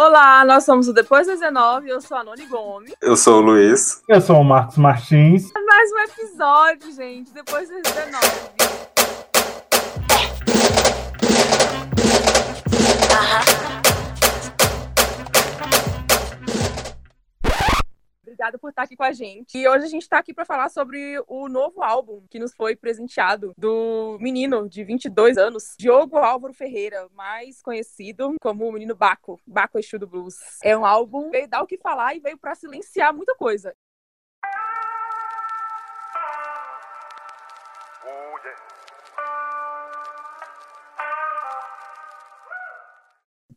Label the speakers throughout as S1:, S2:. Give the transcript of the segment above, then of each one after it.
S1: Olá, nós somos o Depois 19, eu sou a Noni Gomes.
S2: Eu sou o Luiz.
S3: Eu sou o Marcos Martins.
S1: Mais um episódio, gente, Depois 19. Obrigada por estar aqui com a gente. E hoje a gente está aqui para falar sobre o novo álbum que nos foi presenteado do menino de 22 anos, Diogo Álvaro Ferreira, mais conhecido como o menino Baco, Baco Exu do Blues. É um álbum que veio dar o que falar e veio para silenciar muita coisa.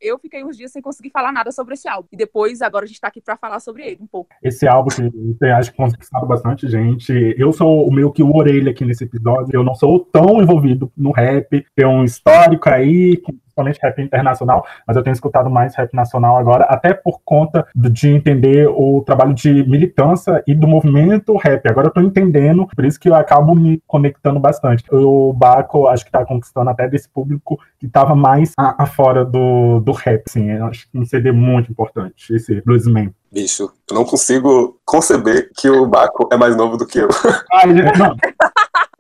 S1: Eu fiquei uns dias sem conseguir falar nada sobre esse álbum. E depois, agora a gente tá aqui para falar sobre ele um pouco.
S3: Esse álbum que tem, acho que conquistado bastante gente. Eu sou meio que o orelha aqui nesse episódio. Eu não sou tão envolvido no rap. Tem um histórico aí, principalmente rap internacional, mas eu tenho escutado mais rap nacional agora, até por conta de entender o trabalho de militância e do movimento rap. Agora eu tô entendendo, por isso que eu acabo me conectando bastante. O Baco, acho que tá conquistando até desse público que tava mais afora do, do rap, assim. Eu acho que um CD muito importante, esse Bluesman.
S2: Bicho, eu não consigo conceber que o Baco é mais novo do que eu.
S3: Ai, não.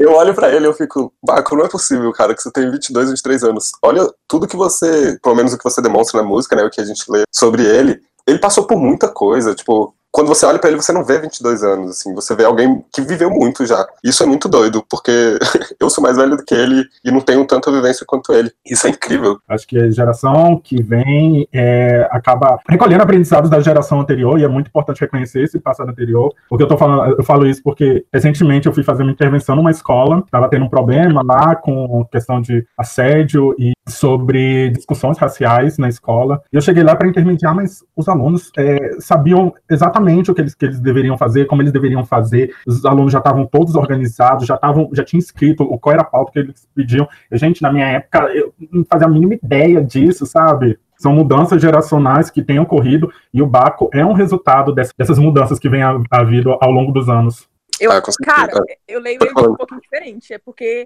S2: Eu olho para ele e eu fico, Baco, não é possível, cara, que você tem 22, 23 anos. Olha tudo que você, pelo menos o que você demonstra na música, né, o que a gente lê sobre ele. Ele passou por muita coisa, tipo, quando você olha para ele, você não vê 22 anos, assim, você vê alguém que viveu muito já. Isso é muito doido, porque eu sou mais velho do que ele e não tenho tanta vivência quanto ele. Isso é incrível.
S3: Acho que a geração que vem é, acaba recolhendo aprendizados da geração anterior e é muito importante reconhecer esse passado anterior. Porque eu tô falando, eu falo isso porque recentemente eu fui fazer uma intervenção numa escola, estava tendo um problema lá com questão de assédio e sobre discussões raciais na escola. E eu cheguei lá para intermediar, mas os alunos é, sabiam exatamente o que eles, que eles deveriam fazer, como eles deveriam fazer. Os alunos já estavam todos organizados, já estavam, já tinham escrito o qual era a pauta que eles pediam. E, gente, na minha época, eu não fazia a mínima ideia disso, sabe? São mudanças geracionais que têm ocorrido e o Baco é um resultado dessas mudanças que vêm havido ao longo dos anos.
S1: Eu, ah, cara, eu leio ele um pouquinho diferente, é porque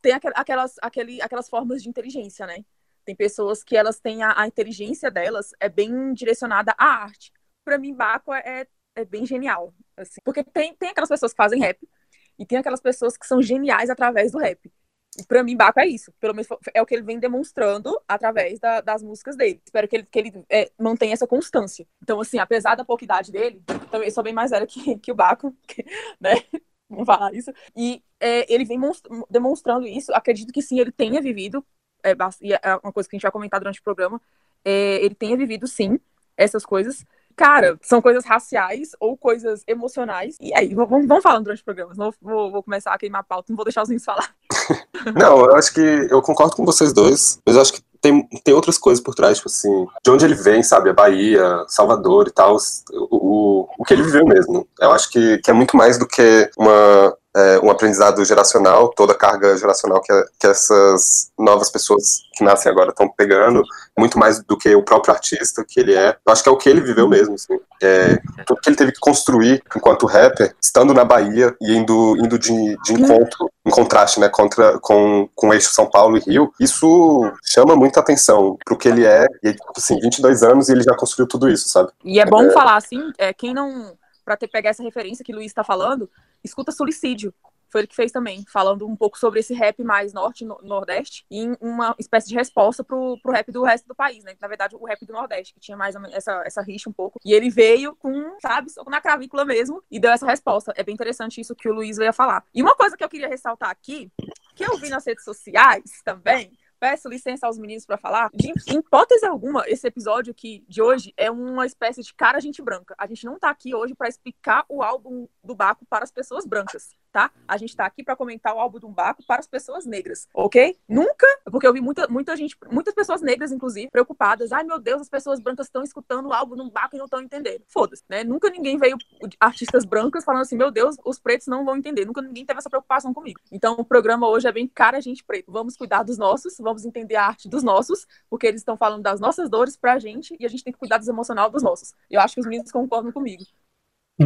S1: tem aquelas, aquele, aquelas formas de inteligência, né? Tem pessoas que elas têm a, a inteligência delas é bem direcionada à arte. Para mim, Baco é, é bem genial, assim, porque tem, tem aquelas pessoas que fazem rap e tem aquelas pessoas que são geniais através do rap. E pra mim, Baco é isso. Pelo menos é o que ele vem demonstrando através da, das músicas dele. Espero que ele, que ele é, mantenha essa constância. Então, assim, apesar da pouca idade dele, também sou bem mais velha que, que o Baco, né? Vamos falar isso. E é, ele vem demonstrando isso. Acredito que sim, ele tenha vivido. É, é uma coisa que a gente vai comentar durante o programa. É, ele tenha vivido, sim, essas coisas. Cara, são coisas raciais ou coisas emocionais. E aí, vamos, vamos falando durante o programa. Não vou, vou começar a queimar a pauta, não vou deixar os meninos falar.
S2: não, eu acho que eu concordo com vocês dois, mas eu acho que tem, tem outras coisas por trás, tipo assim, de onde ele vem, sabe? A Bahia, Salvador e tal, o, o, o que ele viveu mesmo. Eu acho que, que é muito mais do que uma é, um aprendizado geracional, toda a carga geracional que, que essas novas pessoas que nascem agora estão pegando, muito mais do que o próprio artista que ele é. Eu acho que é o que ele viveu mesmo, assim. É, tudo que ele teve que construir enquanto rapper, estando na Bahia e indo, indo de, de encontro, em contraste, né, contra, com, com o eixo São Paulo e Rio, isso chama muita atenção pro que ele é, e assim, 22 anos e ele já construiu tudo isso, sabe?
S1: E é bom é... falar, assim, é, quem não, para ter pegar essa referência que o Luiz está falando, escuta Solicídio. Foi ele que fez também, falando um pouco sobre esse rap mais norte no, nordeste e uma espécie de resposta pro, pro rap do resto do país, né? Na verdade, o rap do Nordeste, que tinha mais essa, essa rixa um pouco. E ele veio com, sabe, na cravícula mesmo e deu essa resposta. É bem interessante isso que o Luiz veio falar. E uma coisa que eu queria ressaltar aqui, que eu vi nas redes sociais também, peço licença aos meninos para falar. De, hipótese alguma, esse episódio aqui de hoje é uma espécie de cara gente branca. A gente não tá aqui hoje para explicar o álbum do Baco para as pessoas brancas tá? A gente tá aqui para comentar o álbum do Baco para as pessoas negras, ok? Nunca, porque eu vi muita, muita gente, muitas pessoas negras, inclusive, preocupadas. Ai, meu Deus, as pessoas brancas estão escutando o álbum do Baco e não estão entendendo. Foda-se, né? Nunca ninguém veio, artistas brancas, falando assim, meu Deus, os pretos não vão entender. Nunca ninguém teve essa preocupação comigo. Então, o programa hoje é bem cara, gente preto. Vamos cuidar dos nossos, vamos entender a arte dos nossos, porque eles estão falando das nossas dores pra gente e a gente tem que cuidar dos emocional dos nossos. Eu acho que os meninos concordam comigo.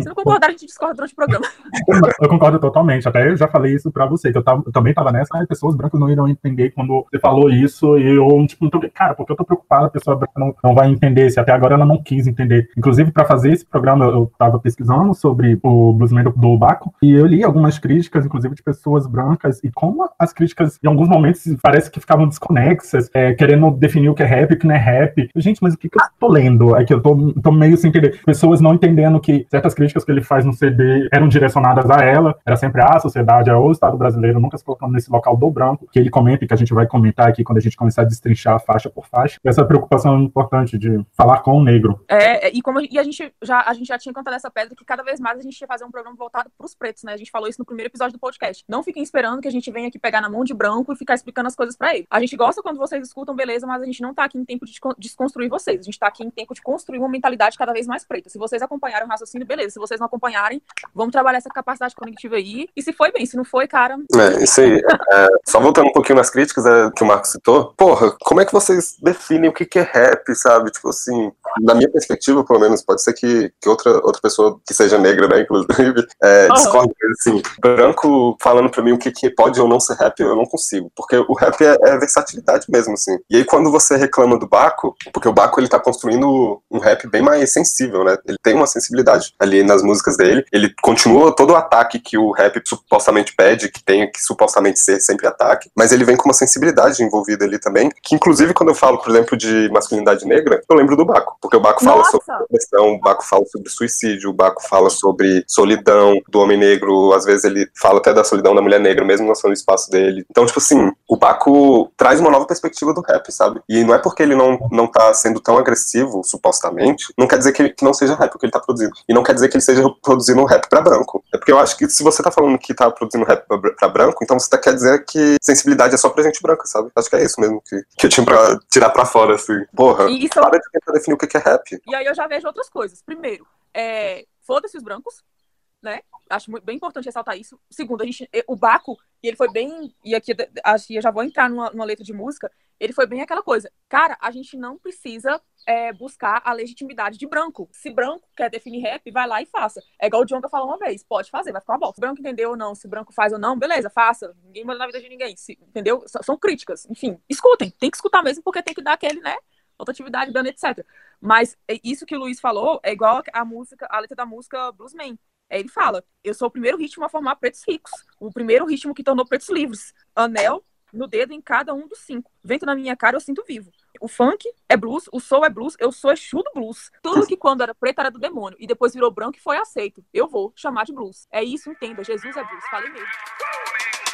S1: Se não concordar, a gente discorda durante o programa.
S3: eu concordo totalmente. Até eu já falei isso pra você, que eu, tava, eu também tava nessa, ah, pessoas brancas não irão entender quando você falou isso, e eu, tipo, tô, cara, porque eu tô preocupado, a pessoa branca não, não vai entender, se até agora ela não quis entender. Inclusive, para fazer esse programa, eu tava pesquisando sobre o bluesman do Baco, e eu li algumas críticas, inclusive de pessoas brancas, e como as críticas, em alguns momentos, parece que ficavam desconexas, é, querendo definir o que é rap e o que não é rap. Gente, mas o que, que eu tô lendo? É que eu tô, tô meio sem entender. Pessoas não entendendo que certas críticas que ele faz no CD eram direcionadas a ela, era sempre a sociedade, é o Estado brasileiro, nunca se colocando nesse local do branco, que ele comenta e que a gente vai comentar aqui quando a gente começar a destrinchar faixa por faixa. Essa preocupação é importante de falar com o negro.
S1: É, e como e a gente já a gente já tinha contado essa pedra que cada vez mais a gente ia fazer um programa voltado para os pretos, né? A gente falou isso no primeiro episódio do podcast. Não fiquem esperando que a gente venha aqui pegar na mão de branco e ficar explicando as coisas para ele. A gente gosta quando vocês escutam, beleza, mas a gente não tá aqui em tempo de desconstruir vocês. A gente tá aqui em tempo de construir uma mentalidade cada vez mais preta. Se vocês acompanharem o raciocínio, beleza. Se vocês não acompanharem, vamos trabalhar essa capacidade cognitiva aí. E se foi bem, se não foi, cara.
S2: É, isso aí. É, só voltando um pouquinho nas críticas é, que o Marcos citou. Porra, como é que vocês definem o que, que é rap, sabe? Tipo assim, na minha perspectiva, pelo menos, pode ser que, que outra, outra pessoa que seja negra, né, inclusive, é, uhum. discorde, assim, branco falando pra mim o que, que pode ou não ser rap, eu não consigo, porque o rap é, é, versatilidade mesmo, assim. E aí quando você reclama do Baco, porque o Baco, ele tá construindo um rap bem mais sensível, né, ele tem uma sensibilidade ali nas músicas dele, ele continua todo o ataque que o rap supostamente pede, que tem que supostamente ser sempre ataque, mas ele vem com uma sensibilidade envolvida ali também, que inclusive quando eu falo, por exemplo, de masculinidade negra, eu lembro do Baco. Porque o Baco fala sobre depressão, o Baco fala sobre suicídio, o Baco fala sobre solidão do homem negro, às vezes ele fala até da solidão da mulher negra, mesmo não sendo o espaço dele. Então, tipo assim, o Baco traz uma nova perspectiva do rap, sabe? E não é porque ele não, não tá sendo tão agressivo, supostamente, não quer dizer que, ele, que não seja rap o que ele tá produzindo. E não quer dizer que ele seja produzindo um rap pra branco. É porque eu acho que se você tá falando que tá produzindo rap pra, pra branco, então você tá, quer dizer que sensibilidade é só pra gente branca, sabe? Acho que é isso mesmo que, que eu tinha pra tirar pra fora, assim. Porra, isso... para de tentar definir o que que é rap.
S1: E aí eu já vejo outras coisas. Primeiro, é, foda-se os brancos, né? Acho muito, bem importante ressaltar isso. Segundo, a gente, o Baco, e ele foi bem, e aqui que eu já vou entrar numa, numa, letra de música, ele foi bem aquela coisa. Cara, a gente não precisa é, buscar a legitimidade de branco. Se branco quer definir rap, vai lá e faça. É igual o Jonga falou uma vez, pode fazer, vai ficar uma bosta. Se branco entendeu ou não, se branco faz ou não, beleza, faça. Ninguém manda na vida de ninguém, se, entendeu? São críticas. Enfim, escutem, tem que escutar mesmo, porque tem que dar aquele, né? rotatividade, dano, etc. Mas é isso que o Luiz falou é igual a música, a letra da música Bluesman. É, ele fala: Eu sou o primeiro ritmo a formar pretos ricos, o primeiro ritmo que tornou pretos livres. Anel no dedo em cada um dos cinco. Vento na minha cara, eu sinto vivo. O funk é blues, o soul é blues, eu sou Exu do blues. Tudo que quando era preto era do demônio e depois virou branco e foi aceito. Eu vou chamar de blues. É isso, entenda. Jesus é blues. Falei mesmo.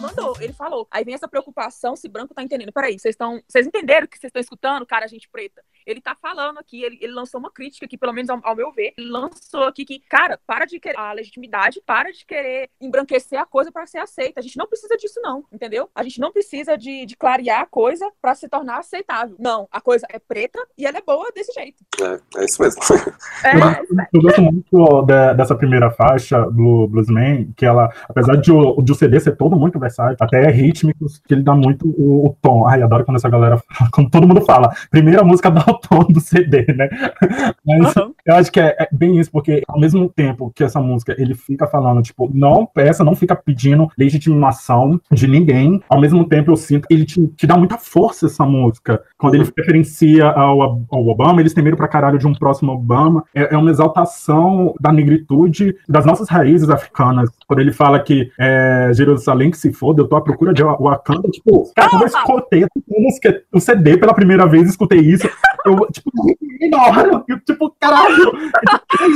S1: mandou, ele falou. Aí vem essa preocupação se branco tá entendendo. Peraí, vocês estão. Vocês entenderam que vocês estão escutando, cara, gente preta? Ele tá falando aqui, ele, ele lançou uma crítica aqui, pelo menos ao, ao, meu ver. Ele lançou aqui que, cara, para de querer a legitimidade, para de querer embranquecer a coisa para ser aceita. A gente não precisa disso, não, entendeu? A gente não precisa de, de clarear a coisa para se tornar aceitável. Não, a coisa é preta e ela é boa desse jeito.
S2: É, é isso mesmo.
S3: É, eu gosto muito de, dessa primeira faixa do Bluesman, que ela, apesar de o, de o CD ser todo muito versátil, até rítmicos, que ele dá muito o, o tom. Ai, adoro quando essa galera fala, quando todo mundo fala. Primeira música dá o tom do CD, né? Mas uhum. eu acho que é, é, bem isso, porque ao mesmo tempo que essa música ele fica falando, tipo, não peça, não fica pedindo legitimação de ninguém, ao mesmo tempo eu sinto que ele te, te dá muita força essa música. Quando ele referencia ao, ao Obama, eles temeram pra caralho de um próximo Obama. É, é, uma exaltação da negritude, das nossas raízes africanas. Quando ele fala que é, Jerusalém que se foda, eu tô à procura de Wakanda, tipo, cara, quando eu escutei o CD pela primeira vez, escutei isso, eu, tipo, enorme, tipo, caralho.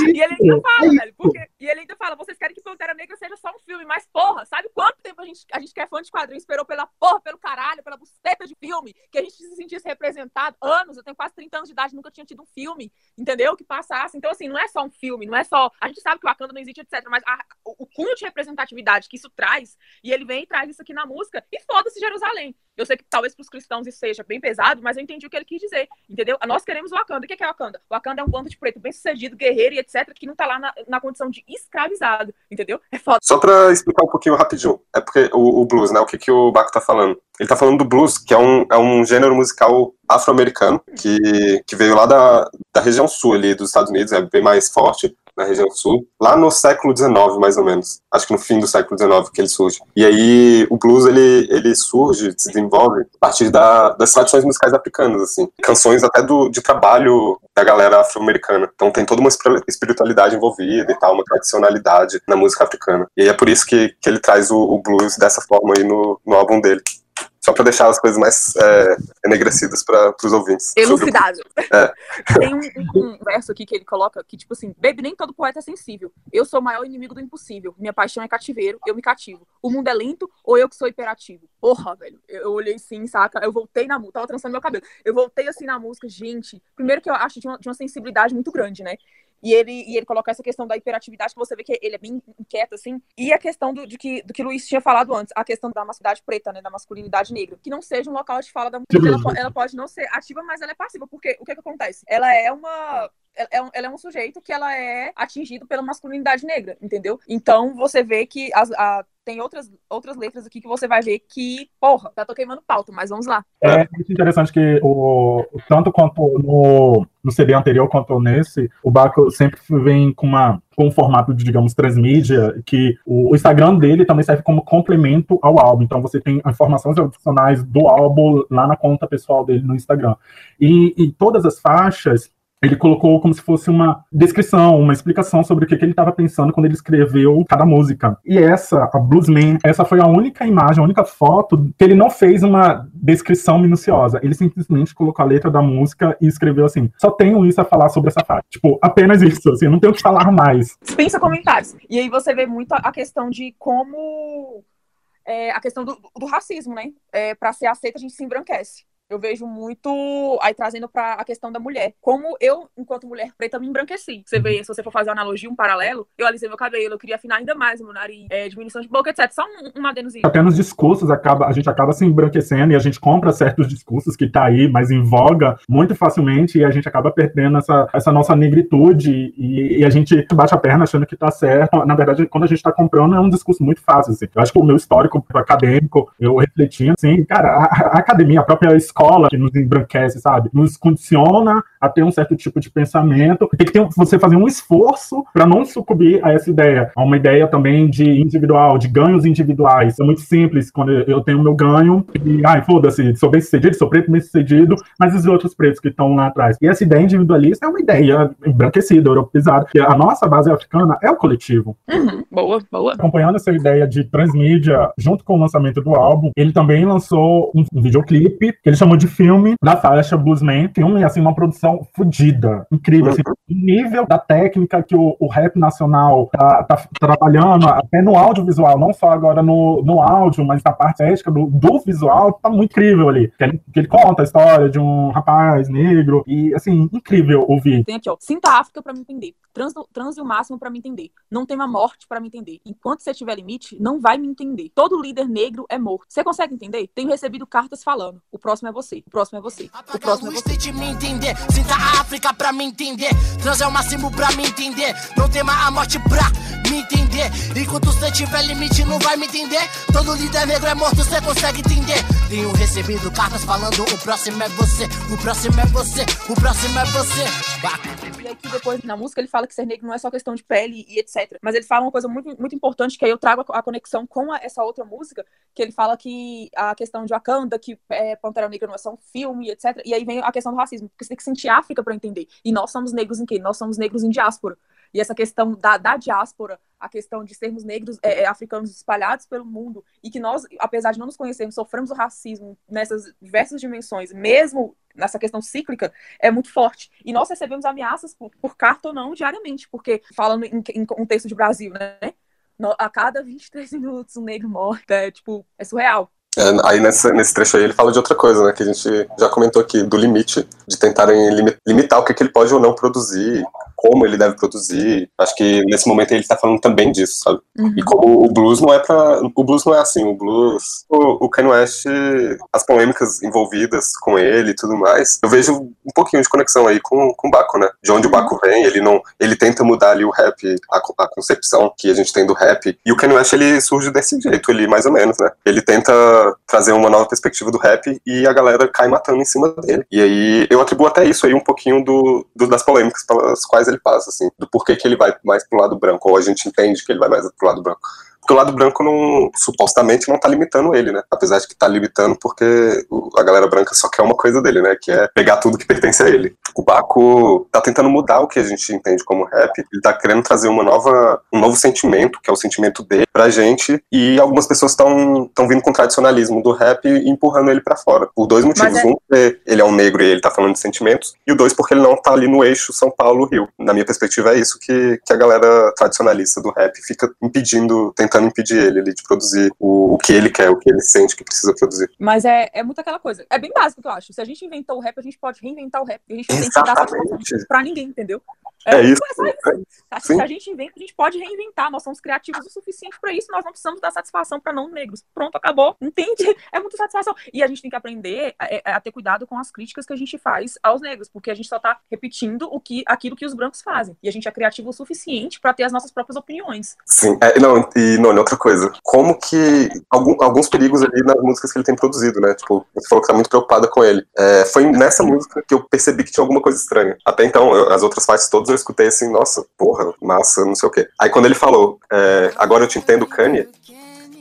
S1: e ele ainda fala, velho, porque, e ele ainda fala, vocês querem que Pantera Negra seja só um filme, mas porra, sabe quanto tempo a gente, a gente que é fã de quadrinhos esperou pela porra, pelo caralho, pela buceta de filme, que a gente se sentisse representado. Anos, eu tenho quase 30 anos de idade, nunca tinha tido um filme, entendeu? Que passasse. Então, assim, não é só um filme, não é só. A gente sabe que o Wakanda não existe, etc. Mas a, o, o cunho de representatividade que isso traz, e ele vem traz isso aqui na música, e foda-se Jerusalém. Eu sei que talvez para os cristãos isso seja bem pesado, mas eu entendi o que ele quis dizer, entendeu? Nós queremos Wakanda. O que é Wakanda? Wakanda é um bando de preto bem sucedido, guerreiro e etc., que não tá lá na, na condição de escravizado, entendeu? É foda.
S2: Só para explicar um pouquinho rapidinho, é porque o, o, blues, né? O que, que o Baco tá falando? Ele tá falando do blues, que é um, é um gênero musical afro-americano, que, que veio lá da, da região sul ali dos Estados Unidos, é bem mais forte na região sul, lá no século XIX, mais ou menos. Acho que no fim do século XIX que ele surge. E aí o blues ele, ele surge, se desenvolve a partir da, das tradições musicais africanas, assim. Canções até do, de trabalho da galera afro-americana. Então tem toda uma espiritualidade envolvida e tal, uma tradicionalidade na música africana. E é por isso que, que ele traz o, o blues dessa forma aí no, no álbum dele. Só para deixar as coisas mais é, enegrecidas para os ouvintes.
S1: Elucidável. É. Tem um, um, verso aqui que ele coloca que, tipo assim, baby, nem todo poeta é sensível. Eu sou o maior inimigo do impossível. Minha paixão é cativeiro, eu me cativo. O mundo é lento ou eu que sou hiperativo? Porra, velho. Eu, olhei assim, saca? Eu voltei na música, tava trançando meu cabelo. Eu voltei assim na música, gente. Primeiro que eu acho de uma, de uma sensibilidade muito grande, né? E ele, e ele coloca essa questão da hiperatividade, que você vê que ele é bem inquieto, assim. E a questão do, de que, do que o Luiz tinha falado antes, a questão da masculinidade preta, né? Da masculinidade negra. Que não seja um local de fala da mulher. Ela, ela, pode não ser ativa, mas ela é passiva. Porque o que, que acontece? Ela é uma ela é, um, sujeito que ela é atingido pela masculinidade negra, entendeu? Então você vê que as, a, tem outras, outras letras aqui que você vai ver que, porra, já tô queimando pauta, mas vamos lá.
S3: É muito interessante que o, tanto quanto no, no CD anterior quanto nesse, o Baco sempre vem com uma com um formato de, digamos, transmídia, que o, o, Instagram dele também serve como complemento ao álbum. Então você tem informações adicionais do álbum lá na conta pessoal dele no Instagram. E, e todas as faixas ele colocou como se fosse uma descrição, uma explicação sobre o que, que ele estava pensando quando ele escreveu cada música. E essa, a Bluesman, essa foi a única imagem, a única foto que ele não fez uma descrição minuciosa. Ele simplesmente colocou a letra da música e escreveu assim: só tenho isso a falar sobre essa faixa. Tipo, apenas isso, assim, não tenho o que falar mais.
S1: Dispensa comentários. E aí você vê muito a questão de como. É, a questão do, do racismo, né? É, para ser aceita, a gente se embranquece eu vejo muito aí trazendo para a questão da mulher. Como eu, enquanto mulher preta, me embranqueci. Você vê, se você for fazer uma analogia, um paralelo, eu alisei meu cabelo, eu queria afinar ainda mais meu nariz, é, diminuição de boca, etc. Só um, um adenozinho.
S3: Até nos discursos, acaba, a gente acaba se embranquecendo e a gente compra certos discursos que tá aí, mas em voga, muito facilmente, e a gente acaba perdendo essa, essa nossa negritude e, e a gente bate a perna achando que tá certo. Na verdade, quando a gente tá comprando, é um discurso muito fácil, assim. Eu acho que o meu histórico acadêmico, eu refletindo, assim, cara, a, a academia, a própria escola, escola que nos embranquece, sabe? Nos condiciona a ter um certo tipo de pensamento. Tem que ter, você fazer um esforço para não sucumbir a essa ideia. A uma ideia também de individual, de ganhos individuais. É muito simples quando eu tenho meu ganho e, ai, foda-se, sou bem sucedido, sou preto bem sucedido, mas os outros pretos que estão lá atrás. E essa ideia individualista é uma ideia embranquecida, europeizada. E a nossa base africana é o coletivo.
S1: Uhum, boa, boa.
S3: Acompanhando essa ideia de transmídia, junto com o lançamento do álbum, ele também lançou um, um videoclipe que ele chamou de filme da faixa Bluesman. Filme, assim, uma produção fodida, incrível. Assim, o nível da técnica que o, o rap nacional tá, tá, trabalhando, até no audiovisual, não só agora no, no áudio, mas na parte estética do, do visual, tá muito incrível ali. Que ele, que ele conta a história de um rapaz negro e, assim, incrível ouvir.
S1: Tem aqui, ó, sinta a África pra me entender. Trans, transe o máximo para me entender. Não tema morte para me entender. Enquanto você tiver limite, não vai me entender. Todo líder negro é morto. Você consegue entender? Tenho recebido cartas falando. O próximo é você. O próximo é você. O próximo é você.
S4: De me entender. Sinta a África pra me entender. Trans é o máximo pra me entender. Não tema a morte pra me entender. Enquanto você tiver limite, não vai me entender. Todo líder negro é morto, você consegue entender. Tenho recebido cartas falando: o próximo é você. O próximo é você. O próximo é você.
S1: E aqui depois na música ele fala que ser negro não é só questão de pele e etc. Mas ele fala uma coisa muito, muito importante que aí eu trago a, conexão com a, essa outra música, que ele fala que a questão de Wakanda, que é, Pantera Negra não é só um filme, etc. E aí vem a questão do racismo, porque você tem que sentir África para entender. E nós somos negros em quê? Nós somos negros em diáspora. E essa questão da, da diáspora, a questão de sermos negros é, é, africanos espalhados pelo mundo e que nós, apesar de não nos conhecermos, sofremos o racismo nessas diversas dimensões, mesmo nessa questão cíclica, é muito forte. E nós recebemos ameaças por, por carta ou não diariamente, porque falando em, em contexto de Brasil, né? a cada 23 minutos um negro morre. É, tipo, é surreal.
S2: É, aí nessa, nesse trecho aí ele fala de outra coisa, né? Que a gente já comentou aqui, do limite, de tentarem limitar o que, que ele pode ou não produzir, como ele deve produzir. Acho que nesse momento ele está falando também disso, sabe? Uhum. E como o blues não é para, o blues não é assim, o blues, o, o Kanye West, as polêmicas envolvidas com ele e tudo mais, eu vejo um pouquinho de conexão aí com, com o Baco, né? De onde o Baco vem, ele não, ele tenta mudar ali o rap, a, a concepção que a gente tem do rap. E o Kanye West ele surge desse jeito, ele mais ou menos, né? Ele tenta trazer uma nova perspectiva do rap e a galera cai matando em cima dele. E aí eu atribuo até isso aí um pouquinho do, do das polêmicas pelas quais ele passa, assim, do porquê que ele vai mais pro lado branco, ou a gente entende que ele vai mais pro lado branco. Porque o lado branco não, supostamente não tá limitando ele, né? Apesar de que tá limitando porque a galera branca só quer uma coisa dele, né? Que é pegar tudo que pertence a ele. O Baco tá tentando mudar o que a gente entende como rap. Ele tá querendo trazer uma nova, um novo sentimento, que é o sentimento dele, pra gente. E algumas pessoas estão vindo com o tradicionalismo do rap e empurrando ele para fora. Por dois motivos. É... Um, porque ele é um negro e ele tá falando de sentimentos. E o dois, porque ele não tá ali no eixo São Paulo-Rio. Na minha perspectiva, é isso que, que a galera tradicionalista do rap fica impedindo, tentando tentando impedir ele, ele de produzir o, o que ele quer, o que ele sente que precisa produzir.
S1: Mas é, é muito aquela coisa. É bem básico que eu acho. Se a gente inventou o rap, a gente pode reinventar o rap. A gente não tem que dar pra ninguém, entendeu?
S2: É, é isso.
S1: É Se a gente inventa, a gente pode reinventar. Nós somos criativos o suficiente para isso. Nós não precisamos dar satisfação para não negros. Pronto, acabou. Entende? É muita satisfação. E a gente tem que aprender a, é, a, ter cuidado com as críticas que a gente faz aos negros, porque a gente só tá repetindo o que, aquilo que os brancos fazem. E a gente é criativo o suficiente para ter as nossas próprias opiniões.
S2: Sim. É, não, e não, outra coisa. Como que. Algum, alguns perigos ali nas músicas que ele tem produzido, né? Tipo, você falou que tá muito preocupada com ele. É, foi nessa música que eu percebi que tinha alguma coisa estranha. Até então, eu, as outras faixas todas eu escutei assim, nossa, porra, massa, não sei o quê. Aí quando ele falou, é, agora eu te entendo, Kanye,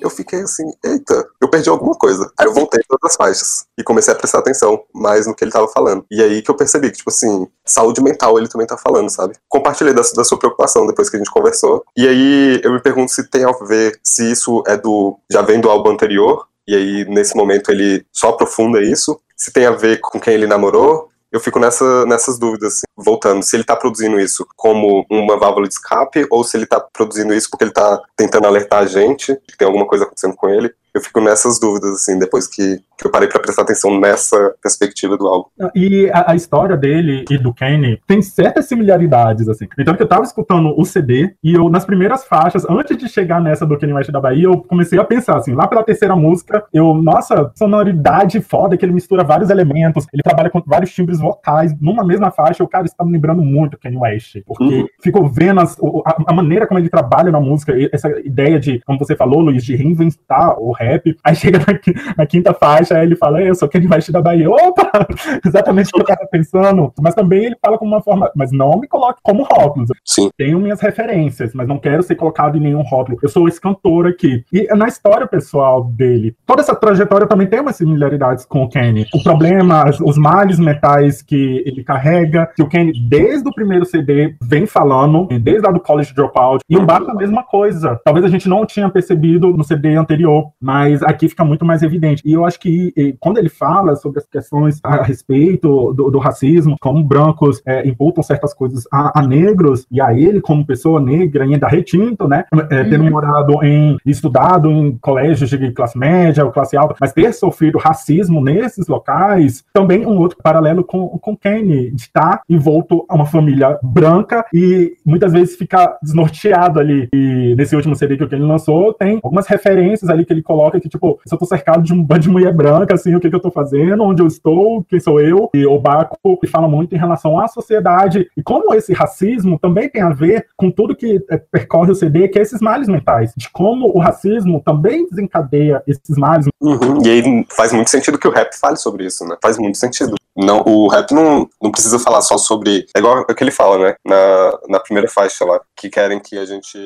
S2: eu fiquei assim, eita, eu perdi alguma coisa. Aí eu voltei todas as faixas e comecei a prestar atenção mais no que ele tava falando. E aí que eu percebi que, tipo assim, saúde mental ele também tá falando, sabe? Compartilhei da, da sua preocupação depois que a gente conversou. E aí eu me pergunto se tem a ver, se isso é do. já vem do álbum anterior, e aí nesse momento ele só aprofunda isso. Se tem a ver com quem ele namorou, eu fico nessa, nessas dúvidas, assim, voltando, se ele está produzindo isso como uma válvula de escape ou se ele está produzindo isso porque ele está tentando alertar a gente que tem alguma coisa acontecendo com ele. Eu fico nessas dúvidas, assim, depois que, que eu parei para prestar atenção nessa perspectiva do álbum.
S3: E a, a, história dele e do Kenny tem certas similaridades, assim. Então, que eu tava escutando o CD e eu, nas primeiras faixas, antes de chegar nessa do Kenny West da Bahia, eu comecei a pensar, assim, lá pela terceira música, eu, nossa, sonoridade foda, que ele mistura vários elementos, ele trabalha com vários timbres vocais numa mesma faixa, o cara está me lembrando muito Kenny West, porque uhum. fico vendo as, a, a, maneira como ele trabalha na música, essa ideia de, como você falou, Luiz, de reinventar o rap, aí chega na, na quinta faixa, ele fala, eu sou Kenny West da Bahia. Opa! Exatamente o que eu estava pensando. Mas também ele fala como uma forma, mas não me coloque como rótulos.
S2: Sim.
S3: Tenho minhas referências, mas não quero ser colocado em nenhum rótulo. Eu sou esse cantor aqui. E na história pessoal dele, toda essa trajetória também tem umas similaridades com o Kenny. O problema, os males mentais que ele carrega, que o Kenny, desde o primeiro CD, vem falando, desde lá do College Dropout, e o Baco a mesma coisa. Talvez a gente não tinha percebido no CD anterior, mas aqui fica muito mais evidente. E eu acho que quando ele fala sobre as questões a respeito do, do racismo, como brancos é, imputam certas coisas a, a, negros, e a ele, como pessoa negra, ainda retinto, né? É, tendo uhum. morado em, estudado em colégios de classe média ou classe alta, mas ter sofrido racismo nesses locais, também um outro paralelo com, com Kenny, de estar envolto a uma família branca e muitas vezes ficar desnorteado ali. E nesse último CD que Kenny lançou, tem algumas referências ali que ele coloca que, tipo, se eu tô cercado de um bando de mulher branca, assim, o que, que eu tô fazendo, onde eu estou, quem sou eu, e o Baco fala muito em relação à sociedade e como esse racismo também tem a ver com tudo que é, percorre o CD, que é esses males mentais, de como o racismo também desencadeia esses males.
S2: Uhum. E aí faz muito sentido que o rap fale sobre isso, né? Faz muito sentido. Não, o rap não, não precisa falar só sobre. É igual o que ele fala, né? Na, na primeira faixa lá, que querem que a gente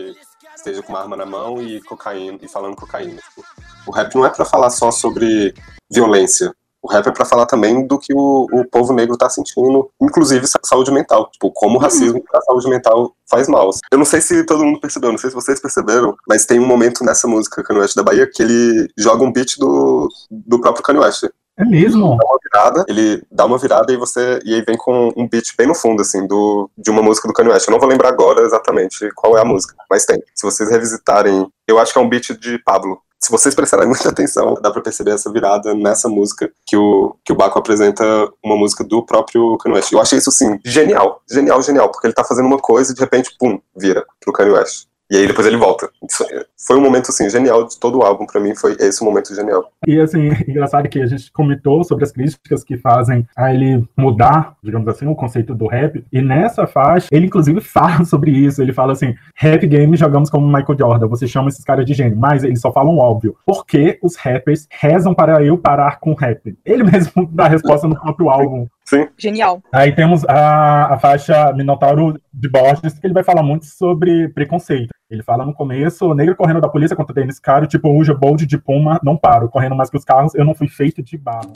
S2: esteja com uma arma na mão e cocaína e falando cocaína. Tipo, o rap não é para falar só sobre violência. O rap é para falar também do que o, o povo negro está sentindo, inclusive saúde mental. Tipo, como o racismo a saúde mental faz mal. Eu não sei se todo mundo percebeu, não sei se vocês perceberam, mas tem um momento nessa música Kanye West da Bahia que ele joga um beat do, do próprio Kanye West.
S3: É mesmo?
S2: Dá uma virada, ele dá uma virada e você e aí vem com um beat bem no fundo assim do de uma música do Kanye West. Eu não vou lembrar agora exatamente qual é a música, mas tem. Se vocês revisitarem, eu acho que é um beat de Pablo. Se vocês prestarem muita atenção, dá pra perceber essa virada nessa música que o, que o Baco apresenta uma música do próprio Kanye West. Eu achei isso, assim, genial. Genial, genial. Porque ele tá fazendo uma coisa e de repente, pum, vira pro Kanye West. E aí depois ele volta. Isso foi um momento assim genial de todo o álbum para mim, foi esse momento genial.
S3: E assim, engraçado que a gente comentou sobre as críticas que fazem a ele mudar, digamos assim, o conceito do rap. E nessa faixa, ele inclusive fala sobre isso. Ele fala assim: "Rap game jogamos como Michael Jordan, você chama esses caras de gênio", mas eles só falam óbvio. Por que os rappers rezam para eu parar com rap? Ele mesmo dá a resposta no próprio álbum.
S2: Sim.
S1: Genial.
S3: Aí temos a, a faixa Minotauro de Borges, que ele vai falar muito sobre preconceito. Ele fala no começo, negro correndo da polícia contra Dennis Caro, tipo, Uja Bold de Puma, não paro. Correndo mais que os carros, eu não fui feito de barro.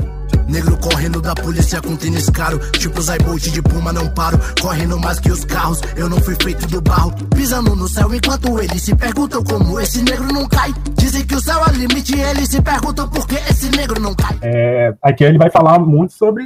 S4: Negro correndo da polícia com tênis caro, tipo Bolt de Puma, não paro. Correndo mais que os carros, eu não fui feito do barro. Pisando no céu enquanto eles se perguntam como esse negro não cai. Dizem que o céu é limite, eles se perguntam por que esse negro não cai.
S3: É, aqui ele vai falar muito sobre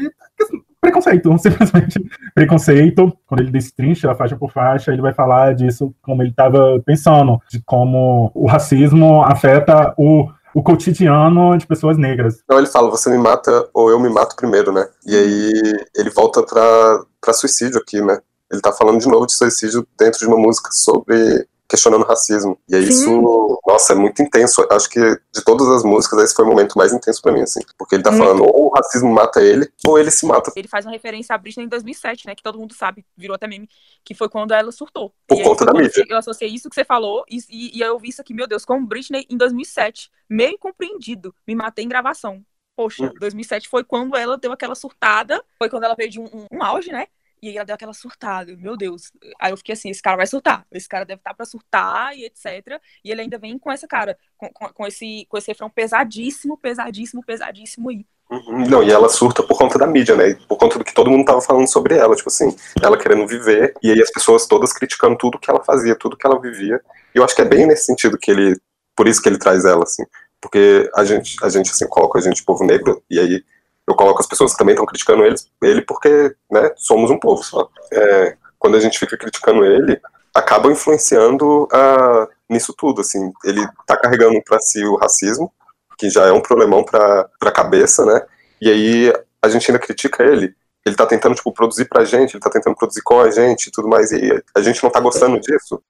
S3: preconceito, simplesmente preconceito. Quando ele destrincha faixa por faixa, ele vai falar disso como ele estava pensando, de como o racismo afeta o o cotidiano de pessoas negras.
S2: Não, ele fala, você me mata ou eu me mato primeiro, né? E aí ele volta pra, pra suicídio aqui, né? Ele tá falando de novo de suicídio dentro de uma música sobre questionando racismo. E Sim. isso, nossa, é muito intenso. Acho que de todas as músicas, esse foi o momento mais intenso para mim, assim. Porque ele tá falando ou o racismo mata ele, ou ele se mata.
S1: Ele faz uma referência à Britney em 2007, né? Que todo mundo sabe, virou até meme, que foi quando ela surtou.
S2: Por e conta da mídia.
S1: Eu associei isso que você falou e, e, e eu vi isso aqui, meu Deus, como Britney em 2007. Meio compreendido. Me matei em gravação. Poxa, 2007 hum. foi quando ela deu aquela surtada. Foi quando ela veio de um, um, um auge, né? E aí ela deu aquela surtada, meu Deus. Aí eu fiquei assim, esse cara vai surtar. Esse cara deve estar tá para surtar e etc. E ele ainda vem com essa cara, com, com, com, esse, com esse refrão pesadíssimo, pesadíssimo, pesadíssimo aí.
S2: Uhum. Não, e ela surta por conta da mídia, né? Por conta do que todo mundo tava falando sobre ela, tipo assim, ela querendo viver, e aí as pessoas todas criticando tudo que ela fazia, tudo que ela vivia. E eu acho que é bem nesse sentido que ele, por isso que ele traz ela, assim. Porque a gente, a gente assim, coloca a gente, povo negro, e aí eu coloco as pessoas que também estão criticando ele, ele porque, né, somos um povo só. É, quando a gente fica criticando ele, acaba influenciando uh, nisso tudo, assim. Ele tá carregando para si o racismo, que já é um problemão para a cabeça, né? E aí a gente ainda critica ele. Ele tá tentando, tipo, produzir pra gente, ele tá tentando produzir com a gente e tudo mais, e a gente não tá gostando disso.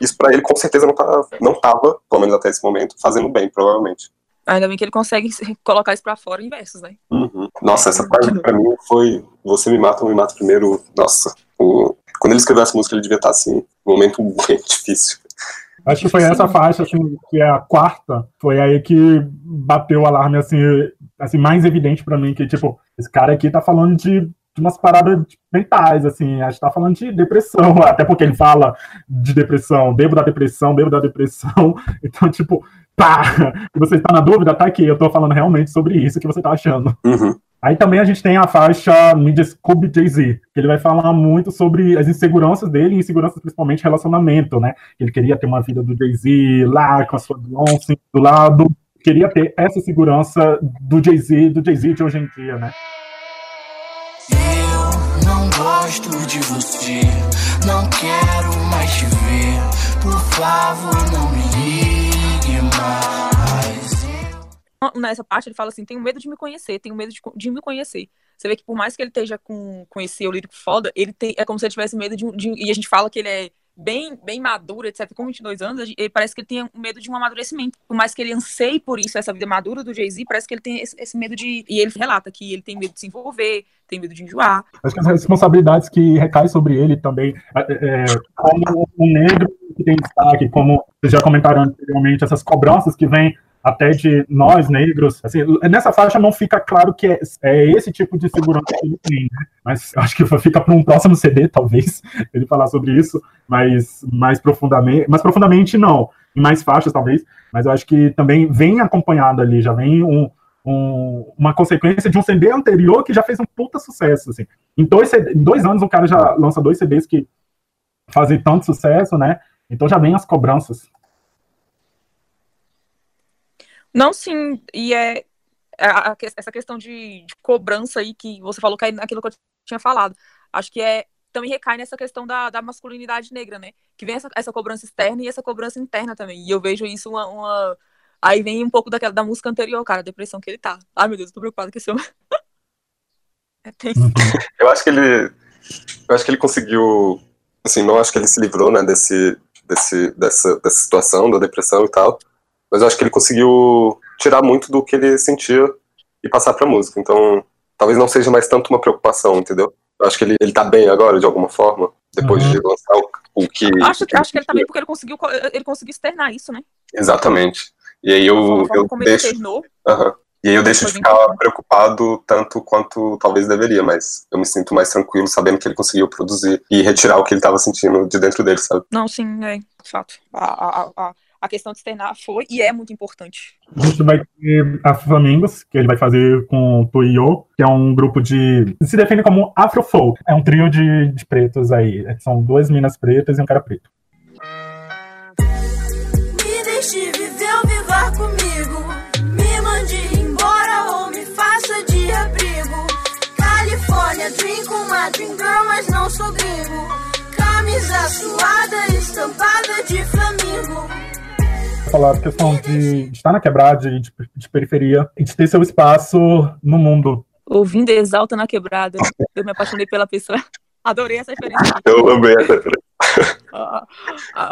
S2: Isso para ele, com certeza, não, tá, não tava, pelo menos até esse momento, fazendo bem, provavelmente.
S1: Ainda bem que ele consegue colocar isso pra fora em versos, né?
S2: Uhum. Nossa, essa parte pra mim foi Você me mata, ou me mata primeiro. Nossa, o... quando ele escreveu essa música, ele devia estar assim, um momento bem difícil.
S3: Acho que foi essa faixa, assim, que é a quarta, foi aí que bateu o alarme, assim, assim mais evidente para mim, que, tipo, esse cara aqui tá falando de, de umas paradas mentais, assim, acho que tá falando de depressão, até porque ele fala de depressão, bebo da depressão, bebo da depressão, então, tipo, pá, e você está na dúvida, tá aqui, eu tô falando realmente sobre isso que você tá achando.
S2: Uhum.
S3: Aí também a gente tem a faixa Me Desculpe Jay-Z, que ele vai falar muito sobre as inseguranças dele, inseguranças principalmente relacionamento, né? Ele queria ter uma vida do Jay-Z lá, com a sua Beyoncé do lado, queria ter essa segurança do Jay-Z, do Jay-Z de hoje em dia, né?
S4: Gosto de você, não quero mais te ver, por favor não me ligue mais.
S1: Nessa parte ele fala assim: tenho medo de me conhecer, tenho medo de, de me conhecer. Você vê que por mais que ele esteja com, com esse eu lírico foda, ele tem, é como se ele tivesse medo de, de, E a gente fala que ele é bem, bem maduro, etc. Com 22 anos, ele parece que ele tem medo de um amadurecimento. Por mais que ele anseie por isso, essa vida madura do Jay-Z, parece que ele tem esse, esse, medo de. E ele relata que ele tem medo de se envolver, tem medo de enjoar.
S3: Acho que as responsabilidades que recaem sobre ele também, é, é como um negro que tem destaque, como vocês já comentaram anteriormente, essas cobranças que vêm até de nós negros. Assim, nessa faixa não fica claro que é, é esse tipo de segurança que ele tem, né? Mas acho que fica para um próximo CD, talvez, ele falar sobre isso, mas mais profundamente, mais profundamente não, em mais faixas talvez, mas eu acho que também vem acompanhado ali, já vem um, um, uma consequência de um CD anterior que já fez um puta sucesso, assim. Em dois, em dois anos o cara já lança dois CDs que fazem tanto sucesso, né? Então já vem as cobranças
S1: não, sim, e é, a, a, essa questão de, de, cobrança aí que você falou que é aquilo que eu tinha falado. Acho que é também recai nessa questão da, da masculinidade negra, né? Que vem essa, essa cobrança externa e essa cobrança interna também. E eu vejo isso uma, uma... Aí vem um pouco daquela da música anterior, cara, a depressão que ele tá. Ai, meu Deus, eu tô preocupado com esse homem.
S2: é. Uhum. Eu acho que ele. Eu acho que ele conseguiu. Assim, não acho que ele se livrou, né, desse, desse, dessa, dessa situação da depressão e tal. Mas eu acho que ele conseguiu tirar muito do que ele sentia e passar pra música. Então, talvez não seja mais tanto uma preocupação, entendeu? Eu acho que ele, ele tá bem agora, de alguma forma, depois uhum. de lançar o, o que.
S1: Acho, que, acho que ele tá bem porque ele conseguiu, ele conseguiu externar isso, né?
S2: Exatamente. E aí eu, eu deixo. Uhum. E aí eu deixo de ficar preocupado tanto quanto talvez deveria, mas eu me sinto mais tranquilo sabendo que ele conseguiu produzir e retirar o que ele estava sentindo de dentro dele, sabe?
S1: Não, sim, é, de fato. A, a, a, a questão de externar foi e é muito importante.
S3: A gente vai ter a Flamingos, que ele vai fazer com o Tuyo, que é um grupo de. se define como Afrofolk. É um trio de, de pretos aí. São duas minas pretas e um cara preto. Me deixe falar a questão de, de estar na quebrada, de, de, periferia, e de ter seu espaço no mundo.
S1: Ouvindo Exalta na Quebrada, eu me apaixonei pela pessoa. Adorei essa referência.
S2: Eu amei essa referência.
S1: ah,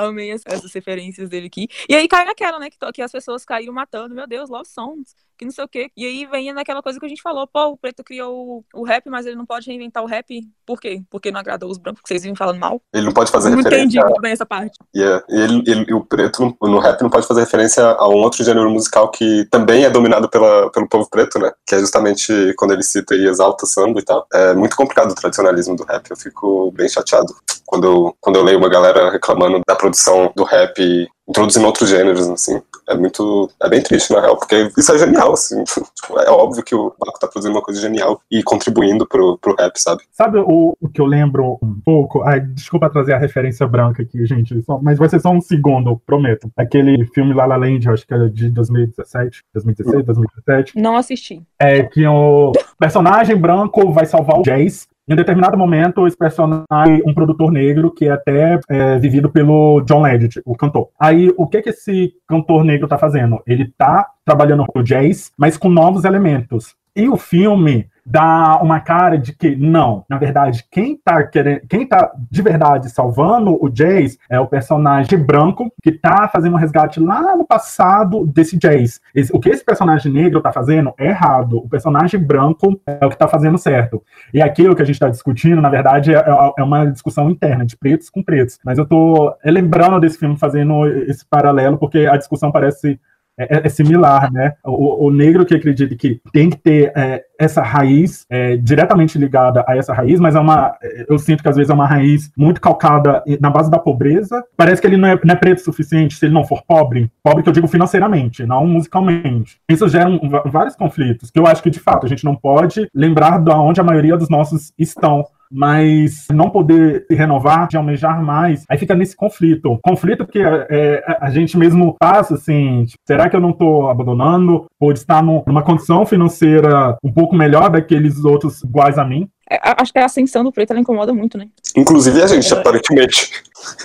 S1: amei essas referências dele aqui. E aí cai naquela, né? Que, que as pessoas caíram matando. Meu Deus, Love Songs que não sei o quê. E aí vem naquela coisa que a gente falou, pô, o preto criou o, o rap, mas ele não pode reinventar o rap. Por quê? Porque não agradou os brancos, que vocês vêm falando mal?
S2: Ele não pode fazer
S1: não
S2: referência...
S1: Entendi muito bem essa parte.
S2: Yeah. Ele, ele, o preto no rap não pode fazer referência a um outro gênero musical que também é dominado pela, pelo povo preto, né? Que é justamente quando ele cita e exalta samba e tal. É muito complicado o tradicionalismo do rap. Eu fico bem chateado quando eu, quando eu leio uma galera reclamando da produção do rap introduzindo outros gêneros, assim. É muito. É bem triste, na real, porque isso é genial, assim. Tipo, é óbvio que o Baco tá produzindo uma coisa genial e contribuindo pro, pro rap, sabe?
S3: Sabe o, o que eu lembro um pouco? Ai, desculpa trazer a referência branca aqui, gente, só, mas vai ser só um segundo, prometo. Aquele filme La La Land, acho que é de 2017, 2016, 2017.
S1: Não assisti.
S3: É que o personagem branco vai salvar o Jace em determinado momento, esse personagem, um produtor negro, que é até é, vivido pelo John Legend, o cantor. Aí, o que que esse cantor negro tá fazendo? Ele tá trabalhando o jazz, mas com novos elementos. E o filme dá uma cara de que não, na verdade, quem tá querendo, quem tá de verdade salvando o Jace é o personagem branco que tá fazendo um resgate lá no passado desse Jace. O que esse personagem negro tá fazendo é errado. O personagem branco é o que tá fazendo certo. E aquilo que a gente tá discutindo, na verdade, é, é uma discussão interna de pretos com pretos. Mas eu tô lembrando desse filme fazendo esse paralelo porque a discussão parece é, é, é, similar, né? O, o, negro que acredita que tem que ter é, essa raiz é, diretamente ligada a essa raiz, mas é uma, eu sinto que às vezes é uma raiz muito calcada na base da pobreza. Parece que ele não é, não é preto o suficiente se ele não for pobre, pobre que eu digo financeiramente, não musicalmente. Isso gera um, vários conflitos que eu acho que de fato a gente não pode lembrar de onde a maioria dos nossos estão mas não poder se renovar, de almejar mais, aí fica nesse conflito. Conflito que é, a gente mesmo passa, assim, tipo, será que eu não estou abandonando? Ou estar numa condição financeira um pouco melhor daqueles outros iguais a mim?
S1: É, acho que a ascensão do preto ela incomoda muito, né?
S2: Inclusive a gente, é, aparentemente.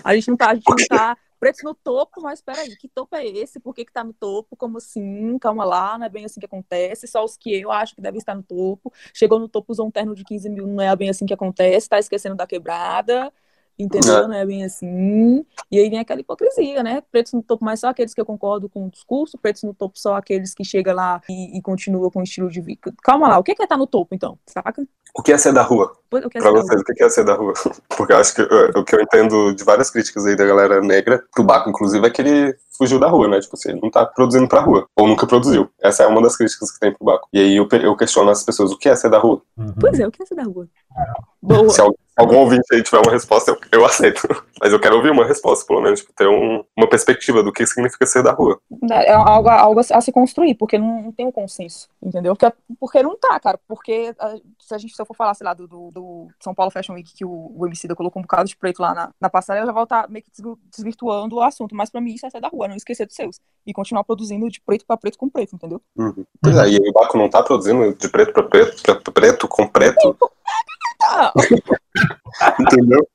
S1: A gente não tá, a gente não tá pretos no topo, mas peraí, que topo é esse? Por que, que tá no topo? Como assim? Calma lá, não é bem assim que acontece. Só os que eu acho que devem estar no topo. Chegou no topo, usou um terno de 15 mil, não é bem assim que acontece, tá esquecendo da quebrada. Entendeu? Não é bem assim. E aí vem aquela hipocrisia, né? Pretos no topo, mas só aqueles que eu concordo com o discurso, pretos no topo só aqueles que chegam lá e, e continuam com o estilo de vida. Calma lá, o que é estar tá no topo, então? Saca?
S2: O que é ser da rua?
S1: O que
S2: é pra vocês, o que é ser da rua? Porque eu acho que o que eu entendo de várias críticas aí da galera negra, pro Baco, inclusive, é que ele fugiu da rua, né? Tipo assim, ele não tá produzindo pra rua. Ou nunca produziu. Essa é uma das críticas que tem pro Baco. E aí eu, eu questiono as pessoas, o que é ser da rua?
S1: Uhum. Pois é, o que é ser da rua?
S2: Boa. Se, algum ouvinte aí tiver uma resposta, eu, eu, aceito. Mas eu quero ouvir uma resposta, pelo menos, tipo, ter um, uma perspectiva do que significa ser da rua.
S1: É algo, algo a se construir, porque não, tem um consenso, entendeu? Porque, porque não tá, cara. Porque se a gente se eu for falar, sei lá, do, do, do São Paulo Fashion Week, que o, o MC da colocou um bocado de preto lá na, na passarela, já vai estar meio que desvirtuando o assunto. Mas pra mim isso é ser da rua, não esquecer dos seus. E continuar produzindo de preto pra preto com preto, entendeu?
S2: Uhum. Pois é, e o Baco não tá produzindo de preto pra preto, preto, preto com preto. Entendeu?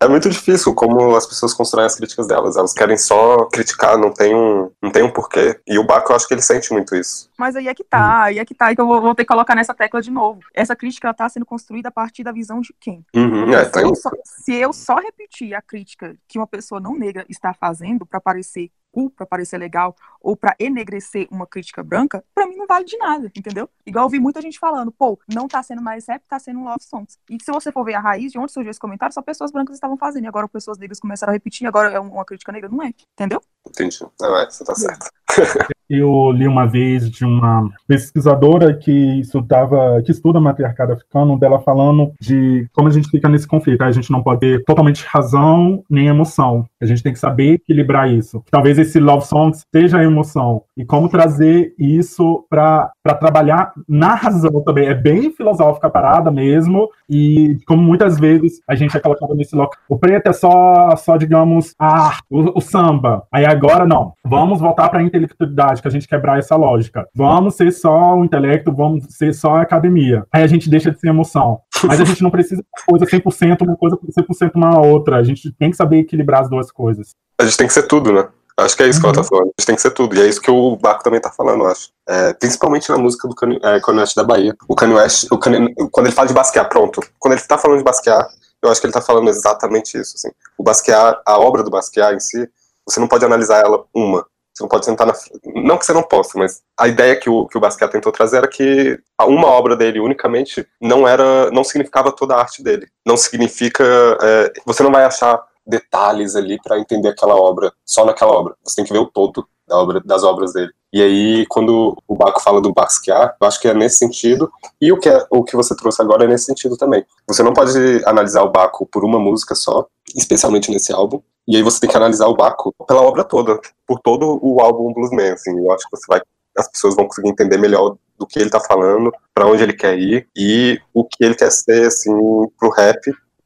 S2: É muito difícil como as pessoas constroem as críticas delas. Elas querem só criticar, não tem um, não tem um porquê. E o Baco, eu acho que ele sente muito isso.
S1: Mas aí é que tá, aí é que tá, e que eu vou, vou, ter que colocar nessa tecla de novo. Essa crítica, ela tá sendo construída a partir da visão de quem?
S2: Uhum, é,
S1: se, eu só, se eu só repetir a crítica que uma pessoa não negra está fazendo para parecer cool, para parecer legal, ou para enegrecer uma crítica branca, para mim não vale de nada, entendeu? Igual eu vi muita gente falando, pô, não tá sendo mais rap, tá sendo love songs. E se você for ver a raiz de onde surgiu esse comentário, só pessoas brancas estavam fazendo, e agora pessoas negras começaram a repetir, agora é uma crítica negra, não é, entendeu?
S2: Entendi. Não é, você tá certo.
S3: Eu li uma vez de uma pesquisadora que estudava, que estuda matriarcado africano, dela falando de como a gente fica nesse conflito. A gente não pode ter totalmente razão nem emoção. A gente tem que saber equilibrar isso. Talvez esse love songs seja a emoção e como trazer isso para trabalhar na razão também. É bem filosófica a parada mesmo e como muitas vezes a gente é colocado nesse local. O preto é só, só digamos, a o, o samba. Aí agora não. Vamos voltar para a intelectualidade, que a gente quebrar essa lógica. Vamos ser só o intelecto, vamos ser só a academia. Aí a gente deixa de ser emoção. Mas a gente não precisa de coisa 100% uma coisa 100% uma outra. A gente tem que saber equilibrar as duas coisas.
S2: A gente tem que ser tudo, né? Acho que é isso que ela tá uhum. falando. A gente tem que ser tudo. E é isso que o Baco também tá falando, eu acho. É, principalmente na música do Kanye, é, Kanye West da Bahia. O Kanye West, o Kanye, quando ele fala de basquear, pronto. Quando ele tá falando de basquear, eu acho que ele tá falando exatamente isso. Assim. O basquear, a obra do basquear em si, você não pode analisar ela uma. Você não pode sentar na. Não que você não possa, mas a ideia que o, que o Basquiat tentou trazer era que uma obra dele unicamente não era. não significava toda a arte dele. Não significa. É, você não vai achar detalhes ali para entender aquela obra, só naquela obra. Você tem que ver o todo da obra, das obras dele. E aí, quando o Baco fala do Basquiat, eu acho que é nesse sentido, e o que, é, o que você trouxe agora é nesse sentido também. Você não pode analisar o Baco por uma música só, especialmente nesse álbum, e aí você tem que analisar o Baco pela obra toda, por todo o álbum Bluesman, assim, eu acho que você vai, as pessoas vão conseguir entender melhor do que ele tá falando, para onde ele quer ir, e o que ele quer ser, assim, pro rap,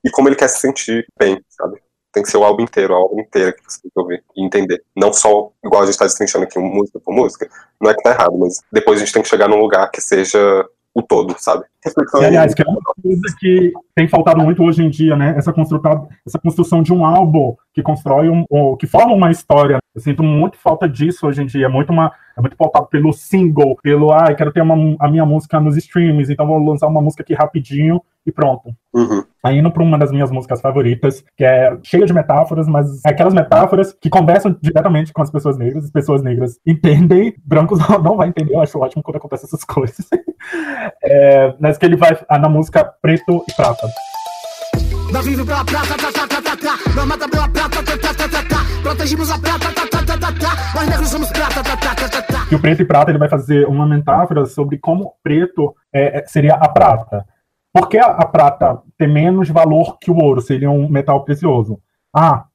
S2: e como ele quer se sentir bem, sabe? tem que ser o álbum inteiro, a obra inteira que você tem que ouvir e entender. Não só, igual a gente está destrinchando aqui, música por música, não é que tá errado, mas depois a gente tem que chegar num lugar que seja todo, sabe?
S3: E, aliás, que é uma coisa que tem faltado muito hoje em dia, né? Essa construção, essa construção de um álbum que constrói um, que forma uma história. Eu sinto muito falta disso hoje em dia. É muito uma, é muito pautado pelo single, pelo ah, quero ter uma, a minha música nos streams, então vou lançar uma música aqui rapidinho e pronto.
S2: Uhum.
S3: Aí indo para uma das minhas músicas favoritas, que é cheia de metáforas, mas é aquelas metáforas que conversam diretamente com as pessoas negras, as pessoas negras entendem, brancos não, não vão entender, eu acho ótimo quando acontece essas coisas. é, mas que ele vai na música Preto e Prata. Nós vivemos pela prata, tá, tá, tá, tá, tá. Nós mata pela prata, tá, tá, tá, tá, tá. Protegimos a prata, tá, tá, tá, tá, tá. Nós negros somos prata, tá, tá, tá, tá, tá. E o preto e prata, ele vai fazer uma metáfora sobre como preto é, seria a prata. Por que a, prata tem menos valor que o ouro? Seria um metal precioso. Ah,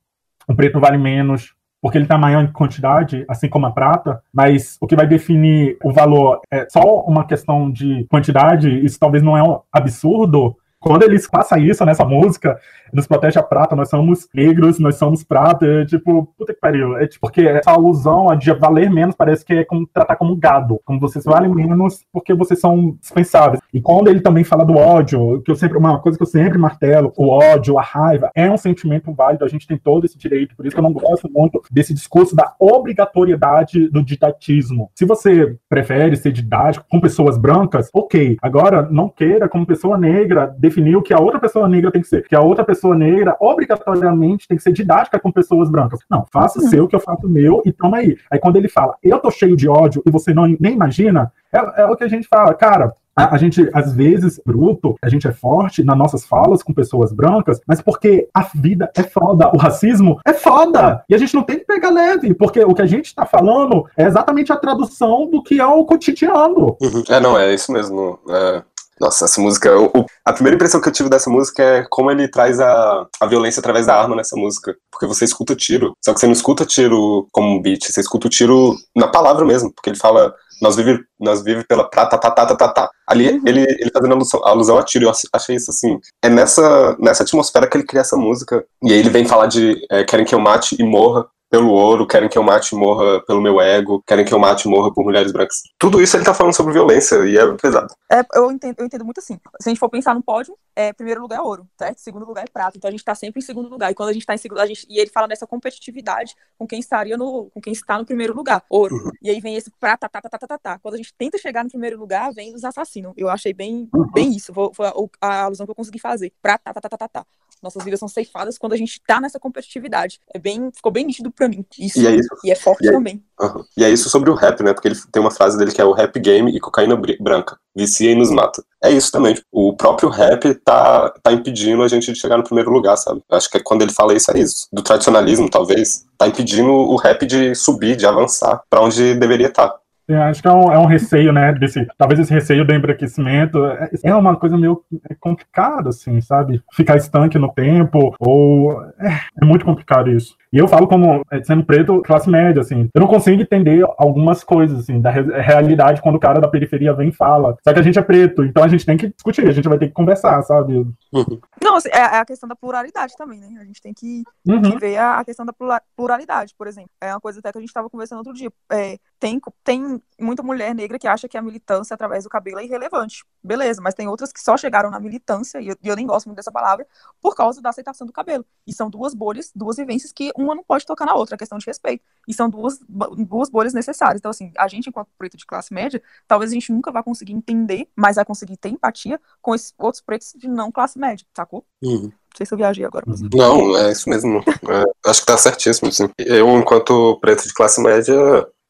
S3: o preto vale menos porque ele está maior em quantidade, assim como a prata, mas o que vai definir o valor é só uma questão de quantidade, isso talvez não é um absurdo, quando eles passam isso nessa música, nos protege a prata, nós somos negros, nós somos prata, é tipo, puta que pariu. É tipo, porque essa alusão a de valer menos parece que é como tratar como gado, como vocês valem menos porque vocês são dispensáveis. E quando ele também fala do ódio, que eu sempre, uma coisa que eu sempre martelo, o ódio, a raiva, é um sentimento válido, a gente tem todo esse direito, por isso que eu não gosto muito desse discurso da obrigatoriedade do didatismo. Se você prefere ser didático com pessoas brancas, ok. Agora, não queira, como pessoa negra, definir o que a outra pessoa negra tem que ser. Que a outra pessoa pessoa negra obrigatoriamente tem que ser didática com pessoas brancas. Não, faça o seu que eu faço o meu e toma aí. Aí quando ele fala, eu tô cheio de ódio e você não nem imagina, é, é o que a gente fala, cara, a, gente, às vezes, bruto, a gente é forte nas nossas falas com pessoas brancas, mas porque a vida é foda, o racismo é foda. E a gente não tem que pegar leve, porque o que a gente está falando é exatamente a tradução do que é o cotidiano.
S2: Uhum. É, não, é isso mesmo. É, Nossa, essa música. O, a primeira impressão que eu tive dessa música é como ele traz a, a violência através da arma nessa música. Porque você escuta tiro. Só que você não escuta tiro como um beat, você escuta o tiro na palavra mesmo. Porque ele fala. Nós vive, nós vive pela prata, tá, tá, tá, tá, tá. Ali uhum. ele, ele fazendo alusão, alusão a tiro, eu achei isso assim. É nessa, nessa atmosfera que ele cria essa música. E aí ele vem falar de é, querem que eu mate e morra pelo ouro, querem que eu mate e morra pelo meu ego, querem que eu mate e morra por mulheres brancas. Tudo isso ele tá falando sobre violência e é pesado.
S1: É, eu, entendo, eu entendo muito assim. Se a gente for pensar no pódio, é, primeiro lugar é ouro, certo? Segundo lugar é prata. Então a gente tá sempre em segundo lugar. E quando a gente tá em segundo, a gente, e ele fala nessa competitividade com quem estaria no, com quem está no primeiro lugar, ouro. Uhum. E aí vem esse prata, tá, tá, tá, tá, tá, tá. Quando a gente tenta chegar no primeiro lugar, vem os assassinos. Eu achei bem, uhum. bem isso. Foi a, a, alusão que eu consegui fazer. Prata, tá, tá, tá, tá, tá. Nossas vidas são ceifadas quando a gente tá nessa competitividade. É bem, ficou bem nítido para mim. Isso.
S2: E é isso.
S1: E é forte e é, também.
S2: Uhum. E é isso sobre o rap, né? Porque ele tem uma frase dele que é o rap game e cocaína branca. Vicia e nos mata. É isso também. O próprio rap tá, tá impedindo a gente de chegar no primeiro lugar, sabe? Eu acho que quando ele fala isso, é isso. Do tradicionalismo, talvez. Tá impedindo o rap de subir, de avançar para onde deveria estar.
S3: Eu acho que é um, é um, receio, né? Desse, talvez esse receio do embranquecimento é, é uma coisa meio complicada, assim, sabe? Ficar estanque no tempo, ou. É, é muito complicado isso. E eu falo como é, sendo preto, classe média, assim. Eu não consigo entender algumas coisas, assim, da realidade quando o cara da periferia vem e fala. Só que a gente é preto, então a gente tem que discutir, a gente vai ter que conversar, sabe?
S1: Uhum. Não, assim, é, é, a questão da pluralidade também, né? A gente tem que, uhum. que ver a, a, questão da pluralidade, por exemplo. É uma coisa até que a gente estava conversando outro dia. É, tem, tem muita mulher negra que acha que a militância através do cabelo é irrelevante. Beleza, mas tem outras que só chegaram na militância, e eu, e eu nem gosto muito dessa palavra, por causa da aceitação do cabelo. E são duas bolhas, duas vivências que uma não pode tocar na outra, é questão de respeito. E são duas, duas bolhas necessárias. Então, assim, a gente, enquanto preto de classe média, talvez a gente nunca vá conseguir entender, mas vai conseguir ter empatia com esses outros pretos de não classe média, sacou?
S2: Uhum.
S1: Não sei se eu viajei agora. Mas...
S2: Não, é isso mesmo. É, acho que tá certíssimo. Assim. Eu, enquanto preto de classe média,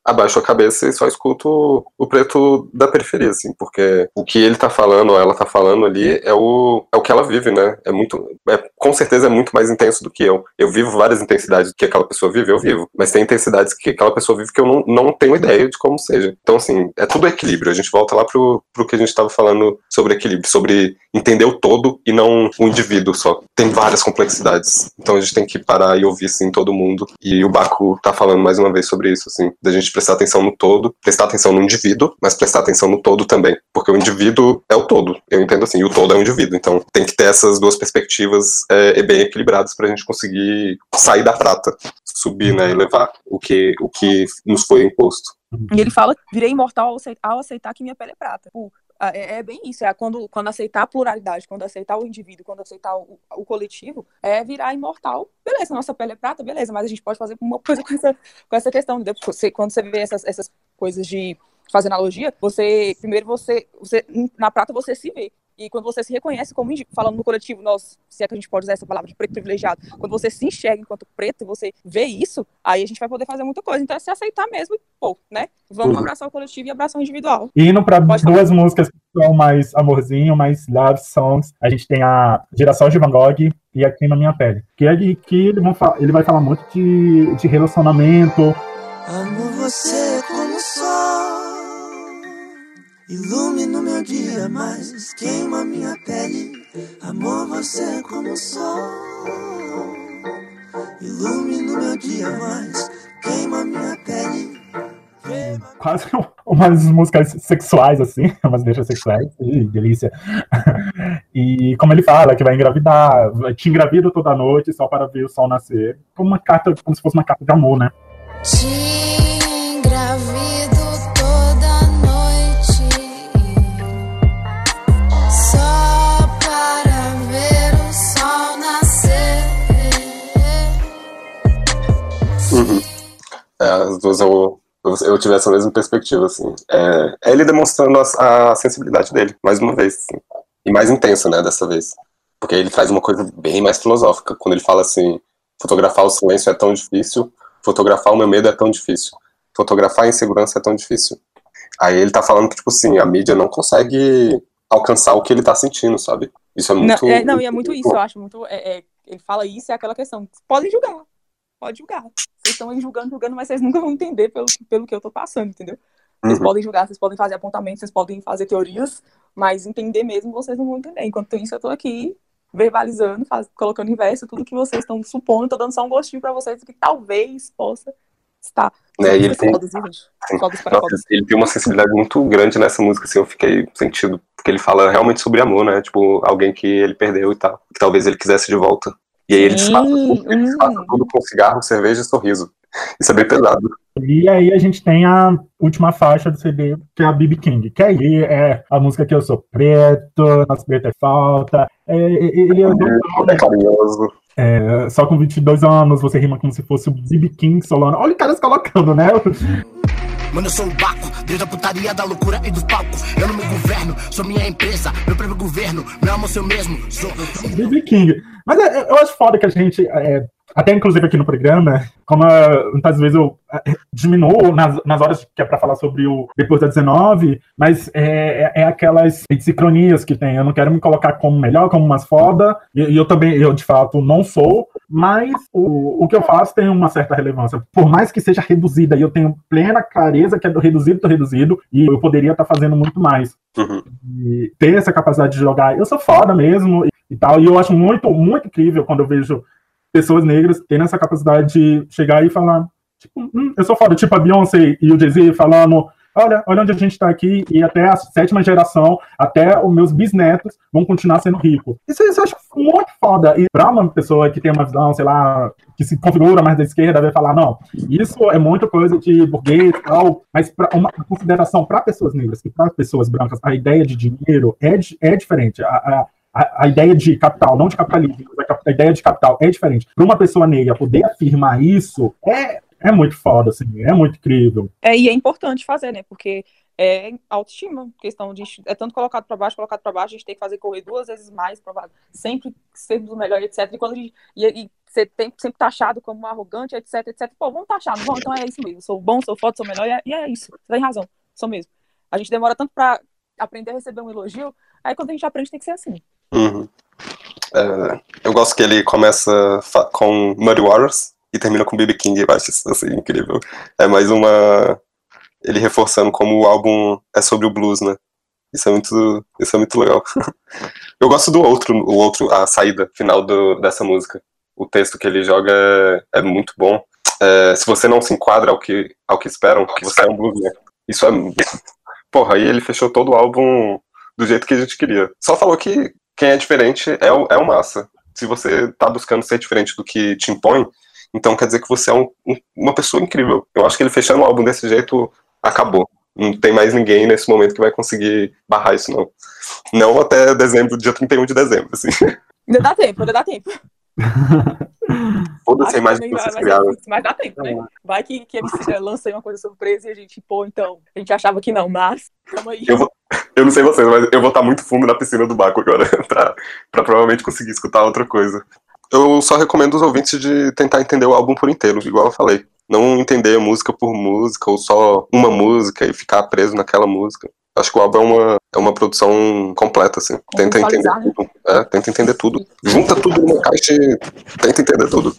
S2: abaixo a cabeça e só escuto o preto da periferia, assim, porque o que ele tá falando, ou ela tá falando ali, é o, é o que ela vive, né? É muito, é, com certeza é muito mais intenso do que eu. Eu vivo várias intensidades que aquela pessoa vive, eu vivo, mas tem intensidades que aquela pessoa vive que eu não, não tenho ideia de como seja. Então, assim, é tudo equilíbrio. A gente volta lá pro, pro que a gente tava falando sobre equilíbrio, sobre entender o todo e não o indivíduo só. Tem várias complexidades. Então a gente tem que parar e ouvir, sim, todo mundo. E o Baco tá falando mais uma vez sobre isso, assim, da gente prestar atenção no todo, prestar atenção no indivíduo, mas prestar atenção no todo também, porque o indivíduo é o todo, eu entendo assim, e o todo é o indivíduo, então tem que ter essas duas perspectivas é, bem equilibradas para a gente conseguir sair da prata, subir, né, e levar o que, o que nos foi imposto.
S1: E ele fala, virei imortal ao aceitar que minha pele é prata. Ah, é, é, bem isso, é quando, quando aceitar a pluralidade, quando aceitar o indivíduo, quando aceitar o, o, coletivo, é virar imortal. Beleza, nossa pele é prata, beleza, mas a gente pode fazer uma coisa com essa, com essa questão. Você, quando você vê essas, essas coisas de fazer analogia, você, primeiro você, você, na prata você se vê. E quando você se reconhece como falando no coletivo, nós, se é que a gente pode usar essa palavra de preto privilegiado, quando você se enxerga enquanto preto e você vê isso, aí a gente vai poder fazer muita coisa. Então é se aceitar mesmo e, pô, né? Vamos uhum. abraçar o coletivo e abraçar o individual.
S3: E indo pra pode duas falar. músicas que são mais amorzinho, mais love songs, a gente tem a Geração de Van Gogh e Aqui na Minha Pele. Que é de que ele, ele vai falar muito de, de relacionamento.
S5: Amo você Ilumina o meu dia, mas queima minha pele. Amor, você é como o sol. Ilumina o meu dia, mas queima minha pele.
S3: Quase umas músicas sexuais, assim, umas deixas sexuais, Ih, delícia. E como ele fala, que vai engravidar, te engravido toda noite só para ver o sol nascer. Como uma carta, como se fosse uma carta de amor, né?
S6: Te
S2: as duas eu, eu, tive essa mesma perspectiva, assim. É, é ele demonstrando a, a, sensibilidade dele, mais uma vez, assim. E mais intensa, né, dessa vez. Porque ele traz uma coisa bem mais filosófica, quando ele fala assim, fotografar o silêncio é tão difícil, fotografar o meu medo é tão difícil, fotografar a insegurança é tão difícil. Aí ele tá falando que, tipo assim, a mídia não consegue alcançar o que ele tá sentindo, sabe? Isso é muito...
S1: Não, é, não e é muito isso, eu acho, muito... É, é, ele fala isso, é aquela questão, podem julgar, pode julgar. Vocês estão aí julgando, julgando, mas vocês nunca vão entender pelo, pelo que eu tô passando, entendeu? Vocês uhum. podem julgar, vocês podem fazer apontamentos, vocês podem fazer teorias, Mas entender mesmo, vocês não vão entender. Enquanto isso, eu tô aqui verbalizando, faz, colocando em verso tudo que vocês estão supondo, tô dando só um gostinho pra vocês que talvez possa estar.
S2: É, ele tem-
S1: para
S2: Nossa, ele tem uma sensibilidade muito grande nessa música, assim, eu fiquei sentido. Porque ele fala realmente sobre amor, né? Tipo, alguém que ele perdeu e tal. Que talvez ele quisesse de volta. E aí ele disfarça tudo, ele disfarça
S1: hum.
S2: tudo com cigarro, cerveja e sorriso. Isso é bem pesado.
S3: E aí a gente tem a última faixa do CD, que é a BB King, que aí é a música que eu sou preto, nosso preto é falta. É, ele é
S2: É carinhoso.
S3: É, só com 22 anos você rima como se fosse o BB King solano. Olha o cara se colocando, né?
S4: Mano, eu sou o Baco, Deus da putaria, da loucura e do palco. Eu não me governo, sou minha empresa, meu próprio governo. Meu amor, seu mesmo, sou.
S3: BB King. Mas é, eu acho foda que a gente, é, até inclusive aqui no programa, como muitas vezes eu é, diminuo nas, nas horas que é pra falar sobre o depois da 19, mas é, é, é aquelas sincronias que tem. Eu não quero me colocar como melhor, como mais foda, e, e eu também, eu de fato não sou, mas o, o que eu faço tem uma certa relevância. Por mais que seja reduzida, e eu tenho plena clareza que é do reduzido do reduzido, e eu poderia estar fazendo muito mais.
S2: Uhum.
S3: E ter essa capacidade de jogar, eu sou foda mesmo, e, e tal, e eu acho muito, muito incrível quando eu vejo pessoas negras tendo essa capacidade de chegar e falar, tipo, hum, eu sou foda, tipo a Beyoncé e o Jay-Z falando, olha, olha onde a gente tá aqui, e até a sétima geração, até os meus bisnetos vão continuar sendo ricos. Isso, isso eu acho muito foda. E pra uma pessoa que tem uma visão, sei lá, que se configura mais da esquerda, vai falar, não, isso é muita coisa de burguês e tal, mas pra uma consideração para pessoas negras e para pessoas brancas, a ideia de dinheiro é, é diferente. A, a, a, a ideia de capital, não de capitalismo, a, ideia de capital é diferente. Para uma pessoa negra poder afirmar isso é, é muito foda, assim, é muito incrível.
S1: É, e é importante fazer, né? Porque é autoestima, questão de é tanto colocado para baixo, colocado para baixo, a gente tem que fazer correr duas vezes mais, para sempre sermos o melhor, etc. E quando a gente, e, e ser tem, sempre taxado como arrogante, etc, etc. Pô, vamos taxar, não vamos? Então é isso mesmo. Sou bom, sou forte, sou melhor, e é, e é isso. Você tem razão, sou mesmo. A gente demora tanto para aprender a receber um elogio, aí quando a gente aprende tem que ser assim.
S2: Uhum. É, eu gosto que ele começa com Muddy Waters e termina com BB King, eu acho isso assim, incrível. É mais uma. Ele reforçando como o álbum é sobre o blues, né? Isso é muito, isso é muito legal. Eu gosto do outro, o outro, a saída final do, dessa música. O texto que ele joga é, é muito bom. É, se você não se enquadra ao que, ao que esperam, que você é um blues, né? Isso é. Porra, aí ele fechou todo o álbum do jeito que a gente queria. Só falou que quem é diferente é o, é o massa. Se você tá buscando ser diferente do que te impõe, então quer dizer que você é um- um- uma pessoa incrível. Eu acho que ele fechando o álbum desse jeito, acabou. Não tem mais ninguém nesse momento que vai conseguir barrar isso, não. Não até dezembro, dia 31 de dezembro, assim.
S1: Ainda dá tempo, ainda dá tempo.
S2: Foda-se a imagem que vocês criaram.
S1: difícil, Mas dá tempo, né? Vai que, que eles eh, lancem uma coisa surpresa e a gente, pô, então, a gente achava que não, mas tamo aí.
S2: Eu vou- Eu não sei vocês, mas eu vou estar muito fundo na piscina do Baco agora, pra, pra provavelmente conseguir escutar outra coisa. Eu só recomendo os ouvintes de tentar entender o álbum por inteiro, igual eu falei. Não entender música por música, ou só uma música e ficar preso naquela música. Acho que o álbum é uma, é uma produção completa, assim. Tenta entender tudo. É, tenta entender tudo. Junta tudo numa caixa e tenta entender tudo.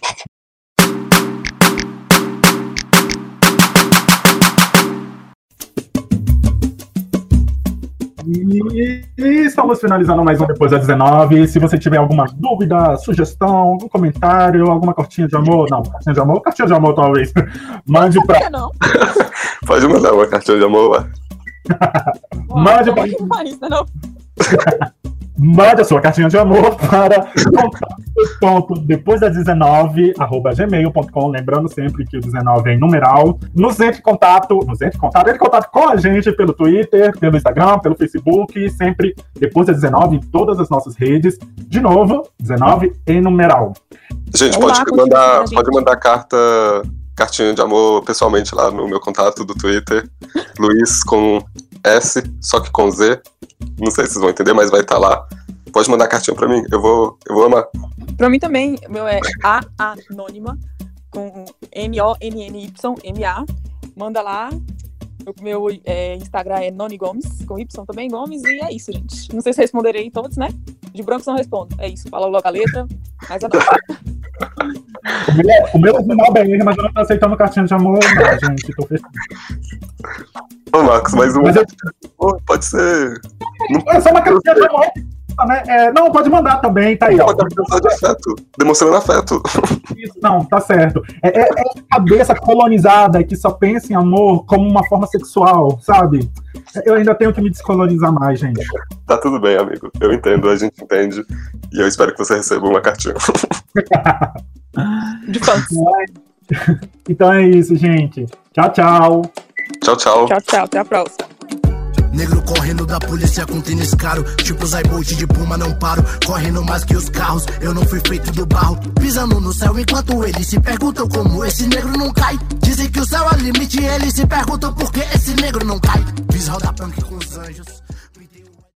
S3: E, e estamos finalizando mais um Depois da 19. Se você tiver alguma dúvida, sugestão, algum comentário, alguma cartinha de amor, não, cartinha de amor, cartinha de amor talvez, mande
S1: que não?
S2: Pode mandar uma cartinha de amor lá.
S3: Mande pra-
S1: faz, né, não?
S3: Mande a sua cartinha de amor para contato depois das 19 arroba gmail.com. Lembrando sempre que o 19 é em numeral. Nos entre em contato, nos entre em contato, entre em contato com a gente pelo Twitter, pelo Instagram, pelo Facebook, sempre depois das 19 em todas as nossas redes. De novo, 19 em numeral.
S2: Gente,
S1: Vamos
S2: pode mandar,
S1: gente.
S2: pode mandar carta, cartinha de amor pessoalmente lá no meu contato do Twitter. Luiz com S, só que com Z. Não sei se vocês vão entender, mas vai estar lá. Pode mandar cartinha pra mim, eu vou, eu vou amar.
S1: Pra mim também, meu é A Anônima, com N-O-N-N-Y-M-A. Manda lá. O meu é, Instagram é Noni Gomes, com Y também, Gomes, e é isso, gente. Não sei se responderei todos, né? De brancos não respondo. É isso, fala logo a letra, mas é nóis.
S3: O meu, o meu é 19 BR, mas eu não tô aceitando cartinha de amor, não, gente. Tô fechando.
S2: Ô, Marcos, mas um
S3: Mas eu-
S2: pode ser. Não
S3: É só uma cartinha de amor. Né? É, não, pode mandar também, tá aí, ó.
S2: pode demonstrar de afeto. Demonstrando afeto.
S3: Isso, não, tá certo. É, é, é a cabeça colonizada que só pensa em amor como uma forma sexual, sabe? Eu ainda tenho que me descolonizar mais, gente.
S2: Tá tudo bem, amigo. Eu entendo, a gente entende. E eu espero que você receba uma cartinha.
S1: De fãs.
S3: Então é isso, gente. Tchau, tchau.
S2: Tchau, tchau.
S1: Tchau, tchau. Até a próxima.
S4: Negro correndo da polícia com tênis caro. Tipo Zybolt de Puma não paro. Correndo mais que os carros Eu não fui feito do barro. Pisando no céu enquanto eles se perguntam como esse negro não cai. Dizem que o céu é limite Eles se perguntam por que esse negro não cai. Fiz roda punk com os anjos